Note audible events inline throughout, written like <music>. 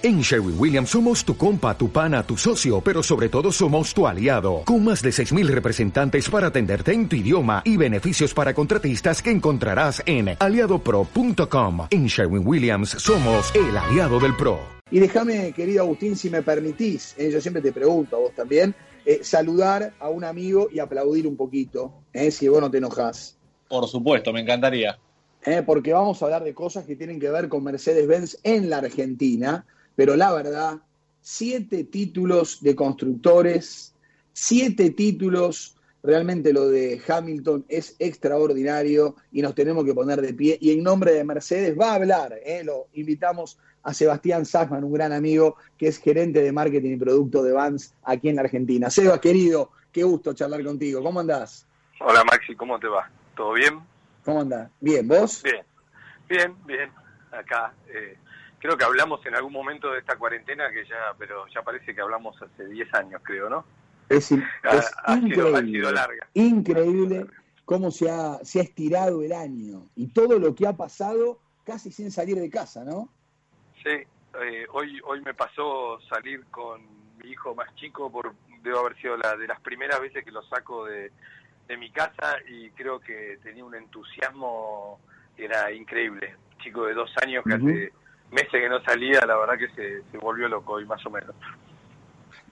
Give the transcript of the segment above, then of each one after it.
En Sherwin Williams somos tu compa, tu pana, tu socio, pero sobre todo somos tu aliado, con más de 6.000 representantes para atenderte en tu idioma y beneficios para contratistas que encontrarás en aliadopro.com. En Sherwin Williams somos el aliado del PRO. Y déjame, querido Agustín, si me permitís, eh, yo siempre te pregunto a vos también, eh, saludar a un amigo y aplaudir un poquito, eh, si vos no te enojás. Por supuesto, me encantaría. Eh, porque vamos a hablar de cosas que tienen que ver con Mercedes-Benz en la Argentina pero la verdad, siete títulos de constructores, siete títulos, realmente lo de Hamilton es extraordinario y nos tenemos que poner de pie. Y en nombre de Mercedes va a hablar, ¿eh? lo invitamos a Sebastián Sassman, un gran amigo que es gerente de marketing y producto de Vans aquí en la Argentina. Seba, querido, qué gusto charlar contigo. ¿Cómo andás? Hola Maxi, ¿cómo te va? ¿Todo bien? ¿Cómo andás? Bien, ¿vos? Bien, bien, bien. Acá, eh, creo que hablamos en algún momento de esta cuarentena que ya, pero ya parece que hablamos hace 10 años, creo, ¿no? Es, increíble, larga. increíble cómo se ha, se ha estirado el año y todo lo que ha pasado casi sin salir de casa, ¿no? Sí, eh, hoy, hoy me pasó salir con mi hijo más chico, por debo haber sido la de las primeras veces que lo saco de, de mi casa y creo que tenía un entusiasmo era increíble. Chico de dos años que hace meses que no salía, la verdad que se, volvió loco y más o menos.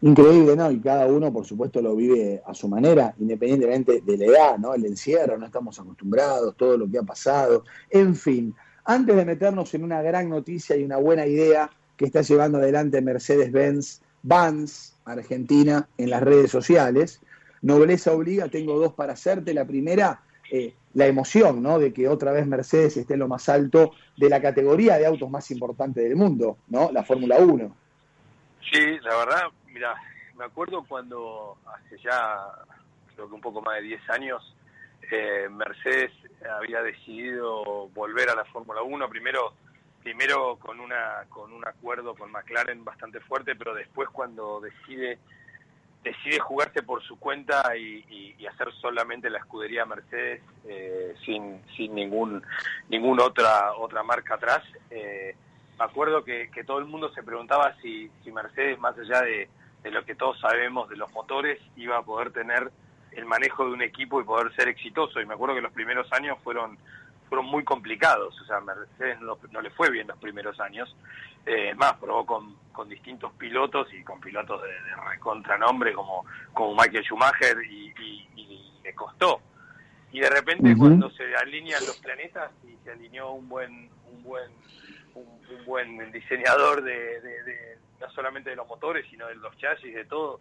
Increíble, ¿no? Y cada uno, por supuesto, lo vive a su manera, independientemente de la edad, ¿no? El encierro, no estamos acostumbrados, todo lo que ha pasado. En fin, antes de meternos en una gran noticia y una buena idea que está llevando adelante Mercedes-Benz Vans Argentina en las redes sociales, Nobleza Obliga, tengo dos para hacerte. La primera, eh, la emoción, ¿no? De que otra vez Mercedes esté en lo más alto de la categoría de autos más importante del mundo, ¿no? La Fórmula 1. Sí, la verdad, mira, me acuerdo cuando hace ya, creo que un poco más de 10 años, eh, Mercedes había decidido volver a la Fórmula 1, primero primero con una con un acuerdo con McLaren bastante fuerte, pero después cuando decide decide jugarse por su cuenta y, hacer solamente la escudería Mercedes eh, sin, sin ningún ninguna otra otra marca atrás. Eh, me acuerdo que, todo el mundo se preguntaba si, si Mercedes, más allá de, lo que todos sabemos de los motores, iba a poder tener el manejo de un equipo y poder ser exitoso. Y me acuerdo que los primeros años fueron fueron muy complicados. O sea, Mercedes no, no le fue bien los primeros años. Eh, más, probó con, con, distintos pilotos y con pilotos de, de recontranombre como, como Michael Schumacher y, le costó. Y de repente cuando se alinean los planetas y se alineó un buen un buen un, buen diseñador de, no solamente de los motores sino de los chasis de todo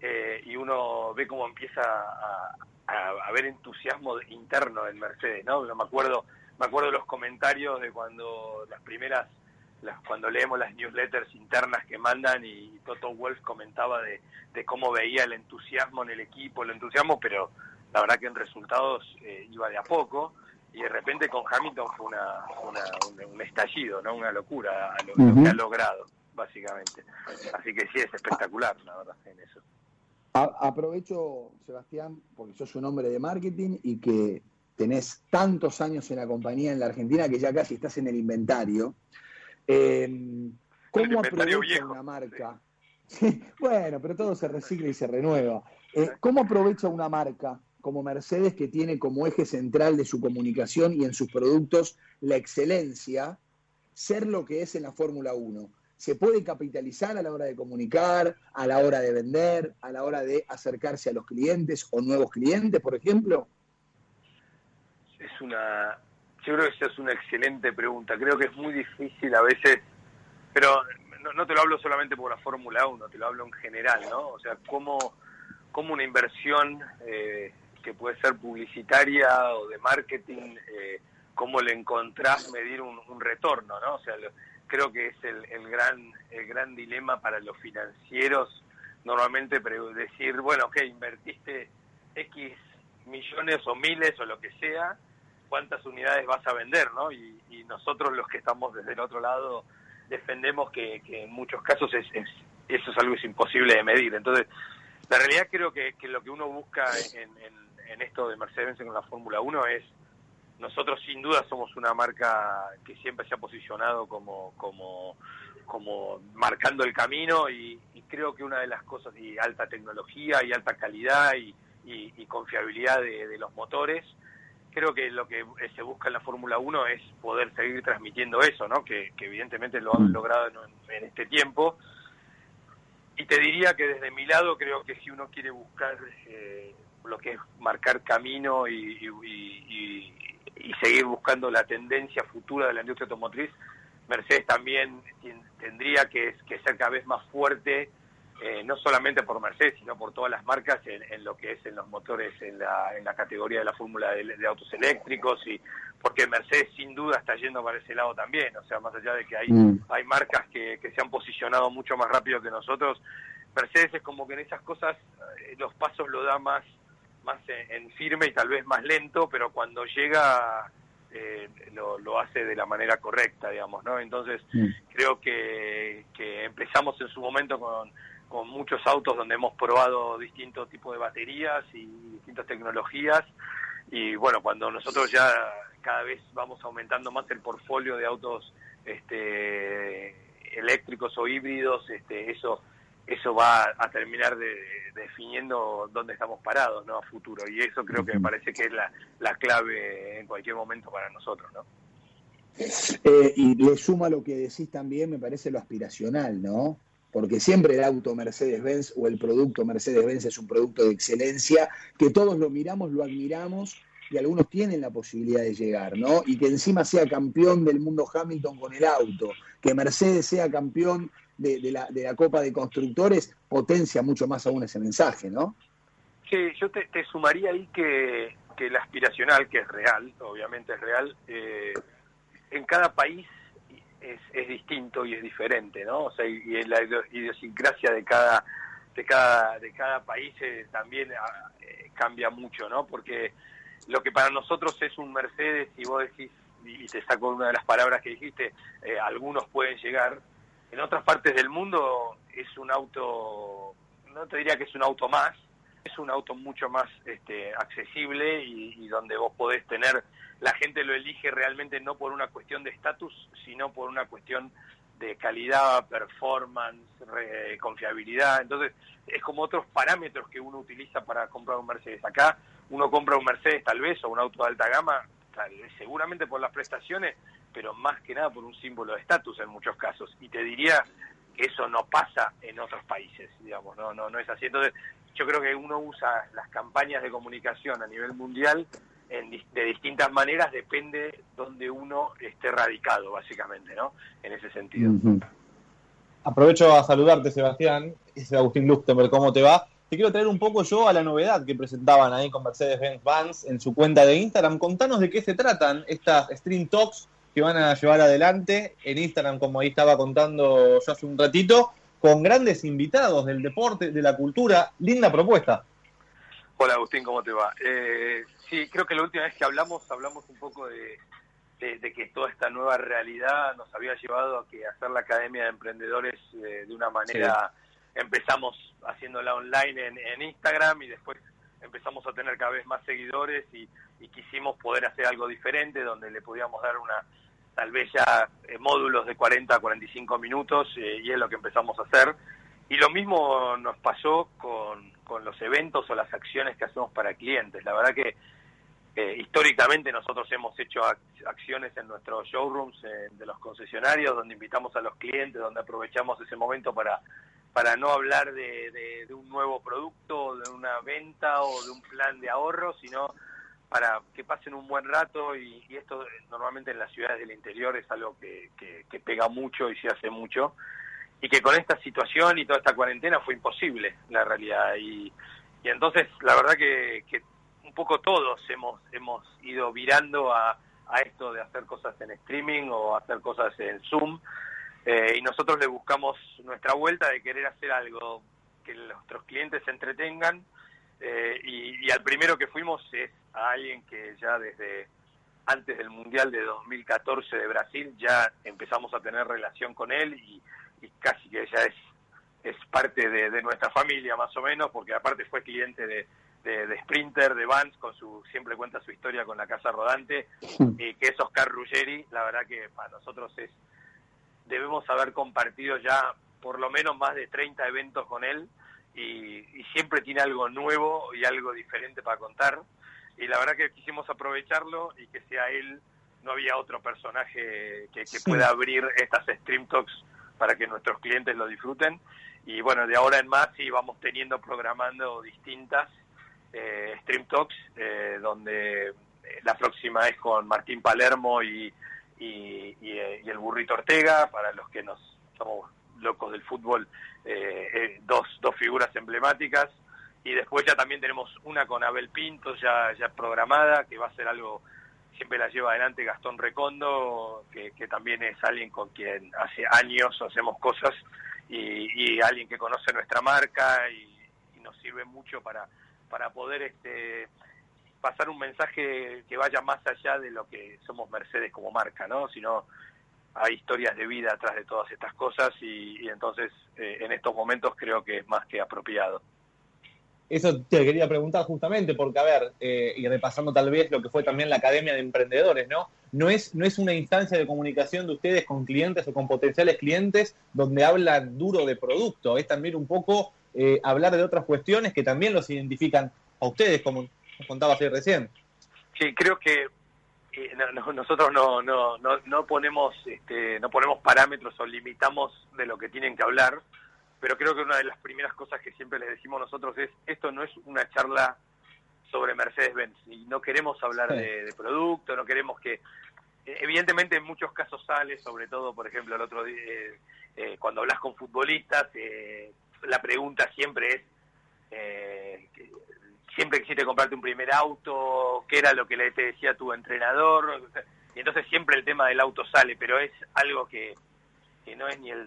eh, y uno ve cómo empieza a, a, ver entusiasmo interno en Mercedes, ¿no? me acuerdo, me acuerdo los comentarios de cuando las primeras, las, cuando leemos las newsletters internas que mandan y Toto Wolf comentaba de, cómo veía el entusiasmo en el equipo, el entusiasmo, pero la verdad que en resultados eh, iba de a poco y de repente con Hamilton fue una, un, estallido, ¿no? Una locura a lo, que ha logrado, básicamente. Así que sí, es espectacular, la verdad, en eso aprovecho, Sebastián, porque sos un hombre de marketing y que tenés tantos años en la compañía en la Argentina que ya casi estás en el inventario. Eh, ¿Cómo aprovecha una marca? <laughs> bueno, pero todo se recicla y se renueva. Eh, ¿Cómo aprovecha una marca como Mercedes que tiene como eje central de su comunicación y en sus productos la excelencia, ser lo que es en la Fórmula 1? Se puede capitalizar a la hora de comunicar, a la hora de vender, a la hora de acercarse a los clientes o nuevos clientes, por ejemplo? Es una, yo creo que esa es una excelente pregunta. Creo que es muy difícil a veces, pero no, te lo hablo solamente por la Fórmula 1, te lo hablo en general, ¿no? O sea, cómo, cómo una inversión eh, que puede ser publicitaria o de marketing, eh, cómo le encontrás medir un, retorno, ¿no? O sea, creo que es el, el, gran el gran dilema para los financieros normalmente decir bueno ok invertiste x millones o miles o lo que sea cuántas unidades vas a vender no y, nosotros los que estamos desde el otro lado defendemos que, en muchos casos es, eso es algo es imposible de medir. Entonces la realidad creo que, que lo que uno busca en, en, en esto de Mercedes con la Fórmula 1 es nosotros sin duda somos una marca que siempre se ha posicionado como, como, como marcando el camino y, creo que una de las cosas, y alta tecnología y alta calidad y, confiabilidad de, los motores, creo que lo que se busca en la Fórmula 1 es poder seguir transmitiendo eso, ¿no? que, evidentemente lo han mm. logrado en, este tiempo. Y te diría que desde mi lado creo que si uno quiere buscar eh, lo que es marcar camino y, y seguir buscando la tendencia futura de la industria automotriz, Mercedes también tendría que, ser cada vez más fuerte, eh, no solamente por Mercedes, sino por todas las marcas en, lo que es en los motores, en la, en la categoría de la fórmula de, autos eléctricos, y porque Mercedes sin duda está yendo para ese lado también, o sea, más allá de que hay, mm. hay marcas que, se han posicionado mucho más rápido que nosotros, Mercedes es como que en esas cosas eh, los pasos lo da más, más en firme y tal vez más lento, pero cuando llega eh, lo, hace de la manera correcta, digamos, ¿no? Entonces, mm. creo que, empezamos en su momento con, con muchos autos donde hemos probado distintos tipos de baterías y distintas tecnologías. Y bueno, cuando nosotros ya cada vez vamos aumentando más el portfolio de autos este, eléctricos o híbridos, este, eso eso va a terminar de, definiendo dónde estamos parados ¿no? a futuro. Y eso creo que me parece que es la, la clave en cualquier momento para nosotros. ¿no? Eh, y le suma lo que decís también, me parece lo aspiracional, ¿no? Porque siempre el auto Mercedes-Benz o el producto Mercedes-Benz es un producto de excelencia, que todos lo miramos, lo admiramos y algunos tienen la posibilidad de llegar, ¿no? Y que encima sea campeón del mundo Hamilton con el auto, que Mercedes sea campeón de, la, de la Copa de Constructores potencia mucho más aún ese mensaje, ¿no? Sí, yo te, sumaría ahí que, que el aspiracional, que es real, obviamente es real, eh, en cada país es, es, distinto y es diferente, ¿no? O sea, y, la idiosincrasia de cada de cada de cada país eh, también ah, eh, cambia mucho, ¿no? Porque lo que para nosotros es un Mercedes, y vos decís, y te saco una de las palabras que dijiste, algunos pueden llegar, en otras partes del mundo es un auto, no te diría que es un auto más, es un auto mucho más este, accesible y, donde vos podés tener, la gente lo elige realmente no por una cuestión de estatus, sino por una cuestión de calidad, performance, confiabilidad. Entonces, es como otros parámetros que uno utiliza para comprar un Mercedes. Acá uno compra un Mercedes tal vez o un auto de alta gama, seguramente por las prestaciones, pero más que nada por un símbolo de estatus en muchos casos. Y te diría que eso no pasa en otros países, digamos, no, no, no es así. Entonces, yo creo que uno usa las campañas de comunicación a nivel mundial en, de distintas maneras, depende donde uno esté radicado, básicamente, ¿no? En ese sentido. Aprovecho a saludarte, Sebastián. Es Agustín Luxemburg, ¿cómo te va? Te quiero traer un poco yo a la novedad que presentaban ahí con Mercedes-Benz Vans en su cuenta de Instagram. Contanos de qué se tratan estas Stream Talks que van a llevar adelante en Instagram, como ahí estaba contando yo hace un ratito, con grandes invitados del deporte, de la cultura. Linda propuesta. Hola Agustín, ¿cómo te va? Eh, sí, creo que la última vez que hablamos, hablamos un poco de, que toda esta nueva realidad nos había llevado a que hacer la Academia de Emprendedores eh, de una manera, empezamos haciéndola online en, Instagram y después empezamos a tener cada vez más seguidores y, y quisimos poder hacer algo diferente donde le podíamos dar una tal vez ya eh, módulos de 40 a 45 minutos eh, y es lo que empezamos a hacer. Y lo mismo nos pasó con, con los eventos o las acciones que hacemos para clientes. La verdad que eh, históricamente nosotros hemos hecho acciones en nuestros showrooms de los concesionarios donde invitamos a los clientes, donde aprovechamos ese momento para para no hablar de, de un nuevo producto, de una venta o de un plan de ahorro, sino para que pasen un buen rato y, esto normalmente en las ciudades del interior es algo que, que, pega mucho y se hace mucho y que con esta situación y toda esta cuarentena fue imposible la realidad. Y, y entonces la verdad que, que, un poco todos hemos hemos ido virando a, a esto de hacer cosas en streaming o hacer cosas en Zoom eh, y nosotros le buscamos nuestra vuelta de querer hacer algo que nuestros clientes se entretengan eh, y, al primero que fuimos es a alguien que ya desde antes del Mundial de 2014 de Brasil ya empezamos a tener relación con él y, casi que ya es, es parte de, nuestra familia más o menos, porque aparte fue cliente de, de, Sprinter, de Vans, con su siempre cuenta su historia con la casa rodante, y que es Oscar Ruggeri, la verdad que para nosotros es debemos haber compartido ya por lo menos más de 30 eventos con él y, siempre tiene algo nuevo y algo diferente para contar. Y la verdad que quisimos aprovecharlo y que sea él, no había otro personaje que, pueda abrir estas Stream Talks para que nuestros clientes lo disfruten. Y bueno, de ahora en más sí vamos teniendo programando distintas eh, Stream Talks, eh, donde la próxima es con Martín Palermo y, y, el burrito Ortega, para los que nos somos locos del fútbol, eh, eh, dos, dos figuras emblemáticas. Y después ya también tenemos una con Abel Pinto, ya, ya programada, que va a ser algo, siempre la lleva adelante Gastón Recondo, que, también es alguien con quien hace años hacemos cosas y, alguien que conoce nuestra marca y, nos sirve mucho para, para poder este, pasar un mensaje que vaya más allá de lo que somos Mercedes como marca, ¿no? Sino hay historias de vida atrás de todas estas cosas y, entonces eh, en estos momentos creo que es más que apropiado. Eso te quería preguntar justamente, porque a ver, eh, y repasando tal vez lo que fue también la Academia de Emprendedores, ¿no? No es, no es una instancia de comunicación de ustedes con clientes o con potenciales clientes donde hablan duro de producto, es también un poco eh, hablar de otras cuestiones que también los identifican a ustedes, como contabas ahí recién. Sí, creo que nosotros no, no, no, no ponemos este, no ponemos parámetros o limitamos de lo que tienen que hablar, pero creo que una de las primeras cosas que siempre les decimos nosotros es esto no es una charla sobre Mercedes-Benz y no queremos hablar de, producto, no queremos que evidentemente en muchos casos sale, sobre todo por ejemplo el otro día eh, eh, cuando hablas con futbolistas eh, la pregunta siempre es siempre quisiste comprarte un primer auto, qué era lo que le te decía tu entrenador, y entonces siempre el tema del auto sale, pero es algo que, no es ni el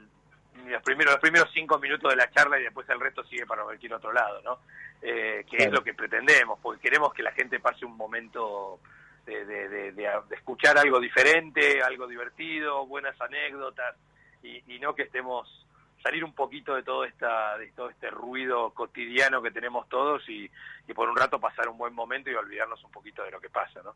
los primeros los primeros cinco minutos de la charla y después el resto sigue para cualquier otro lado, ¿no? Eh, que es lo que pretendemos, porque queremos que la gente pase un momento de, de, escuchar algo diferente, algo divertido, buenas anécdotas, y, y no que estemos salir un poquito de todo esta de todo este ruido cotidiano que tenemos todos y, por un rato pasar un buen momento y olvidarnos un poquito de lo que pasa, ¿no?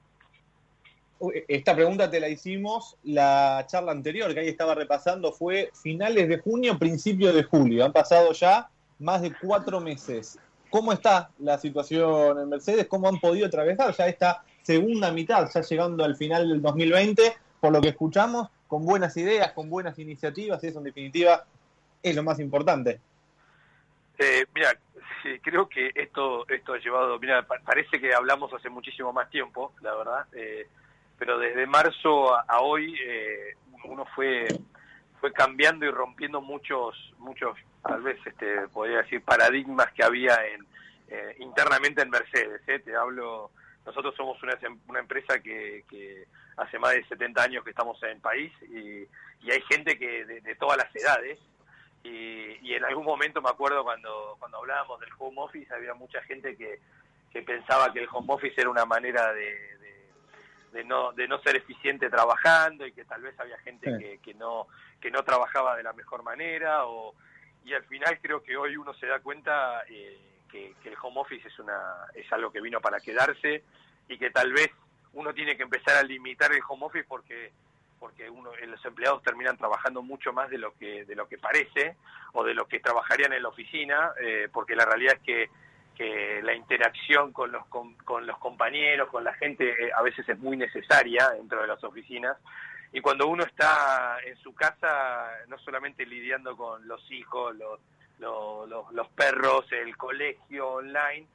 Esta pregunta te la hicimos la charla anterior que ahí estaba repasando fue finales de junio, principios de julio. Han pasado ya más de cuatro meses. ¿Cómo está la situación en Mercedes? ¿Cómo han podido atravesar ya esta segunda mitad, ya llegando al final del 2020? Por lo que escuchamos, con buenas ideas, con buenas iniciativas, y eso en definitiva es lo más importante. Eh, mira, creo que esto esto ha llevado, mira, parece que hablamos hace muchísimo más tiempo, la verdad, eh, pero desde marzo a, hoy eh, uno fue fue cambiando y rompiendo muchos muchos tal vez este podría decir paradigmas que había en eh, internamente en Mercedes. Te hablo, nosotros somos una, una empresa que, que hace más de 70 años que estamos en el país y, y hay gente que de todas las edades y, en algún momento me acuerdo cuando, cuando hablábamos del home office, había mucha gente que, que pensaba que el home office era una manera de, de, no, de no ser eficiente trabajando y que tal vez había gente que, que, no, que no trabajaba de la mejor manera. O, y al final creo que hoy uno se da cuenta eh, que, que el home office es, una, es algo que vino para quedarse y que tal vez uno tiene que empezar a limitar el home office porque porque uno, los empleados terminan trabajando mucho más de lo que de lo que parece o de lo que trabajarían en la oficina, eh, porque la realidad es que, que la interacción con los con, los compañeros, con la gente, eh, a veces es muy necesaria dentro de las oficinas. Y cuando uno está en su casa, no solamente lidiando con los hijos, los, los, los perros, el colegio online,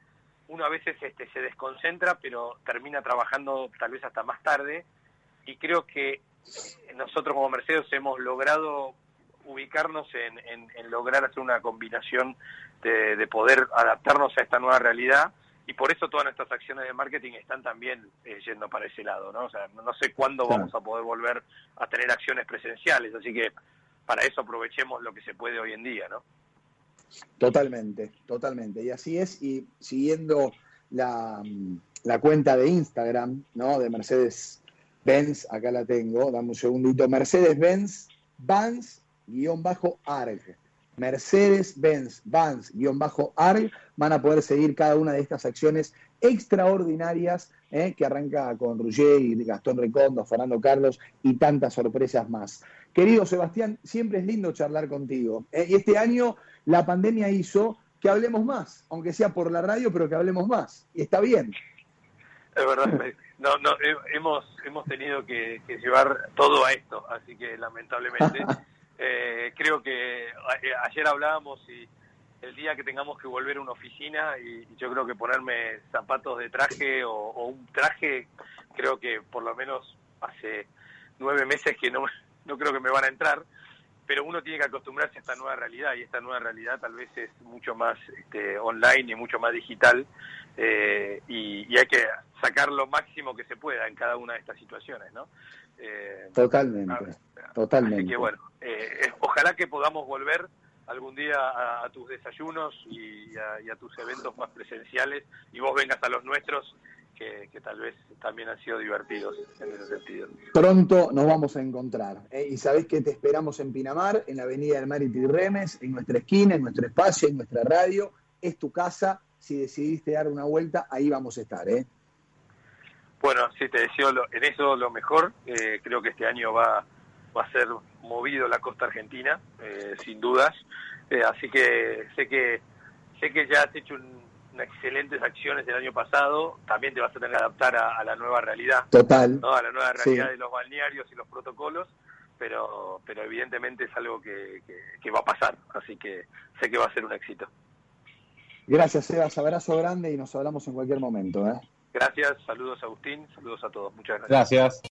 uno a veces este, se desconcentra, pero termina trabajando tal vez hasta más tarde. Y creo que nosotros como Mercedes hemos logrado ubicarnos en, lograr hacer una combinación de, poder adaptarnos a esta nueva realidad y por eso todas nuestras acciones de marketing están también eh, yendo para ese lado, ¿no? O sea, no, sé cuándo vamos a poder volver a tener acciones presenciales, así que para eso aprovechemos lo que se puede hoy en día, ¿no? Totalmente, totalmente. Y así es, y siguiendo la, la cuenta de Instagram, ¿no? De Mercedes Benz, acá la tengo, dame un segundito, Mercedes-Benz, Vans-ARG. Mercedes-Benz, Vans-ARG, van a poder seguir cada una de estas acciones extraordinarias eh, que arranca con Ruggier y Gastón Recondo, Fernando Carlos y tantas sorpresas más. Querido Sebastián, siempre es lindo charlar contigo. ¿eh? Y este año la pandemia hizo que hablemos más, aunque sea por la radio, pero que hablemos más. Y está bien. Es verdad, <laughs> no, no, hemos, hemos tenido que, llevar todo a esto, así que lamentablemente <laughs> eh, creo que ayer hablábamos y el día que tengamos que volver a una oficina y, yo creo que ponerme zapatos de traje o, un traje, creo que por lo menos hace nueve meses que no, <laughs> no creo que me van a entrar, pero uno tiene que acostumbrarse a esta nueva realidad y esta nueva realidad tal vez es mucho más este, online y mucho más digital eh, y, hay que sacar lo máximo que se pueda en cada una de estas situaciones, ¿no? Eh, totalmente, totalmente. Así que bueno, eh, ojalá que podamos volver algún día a, tus desayunos y a, tus eventos más presenciales y vos vengas a los nuestros que, tal vez también han sido divertidos en ese sentido. Pronto nos vamos a encontrar. ¿eh? Y sabés que te esperamos en Pinamar, en la Avenida del Mar y Remes, en nuestra esquina, en nuestro espacio, en nuestra radio. Es tu casa. Si decidiste dar una vuelta, ahí vamos a estar. ¿eh? Bueno, sí, te deseo en eso lo mejor. Eh, creo que este año va va a ser movido la costa argentina, eh, sin dudas. Eh, así que sé que sé que ya has hecho unas excelentes acciones el año pasado. También te vas a tener que adaptar a, la nueva realidad. Total. A la nueva realidad de los balnearios y los protocolos. Pero, pero evidentemente es algo que, que, va a pasar. Así que sé que va a ser un éxito. Gracias, Sebas. Abrazo grande y nos hablamos en cualquier momento. ¿eh? Gracias. Saludos, Agustín. Saludos a todos. Muchas gracias. Gracias.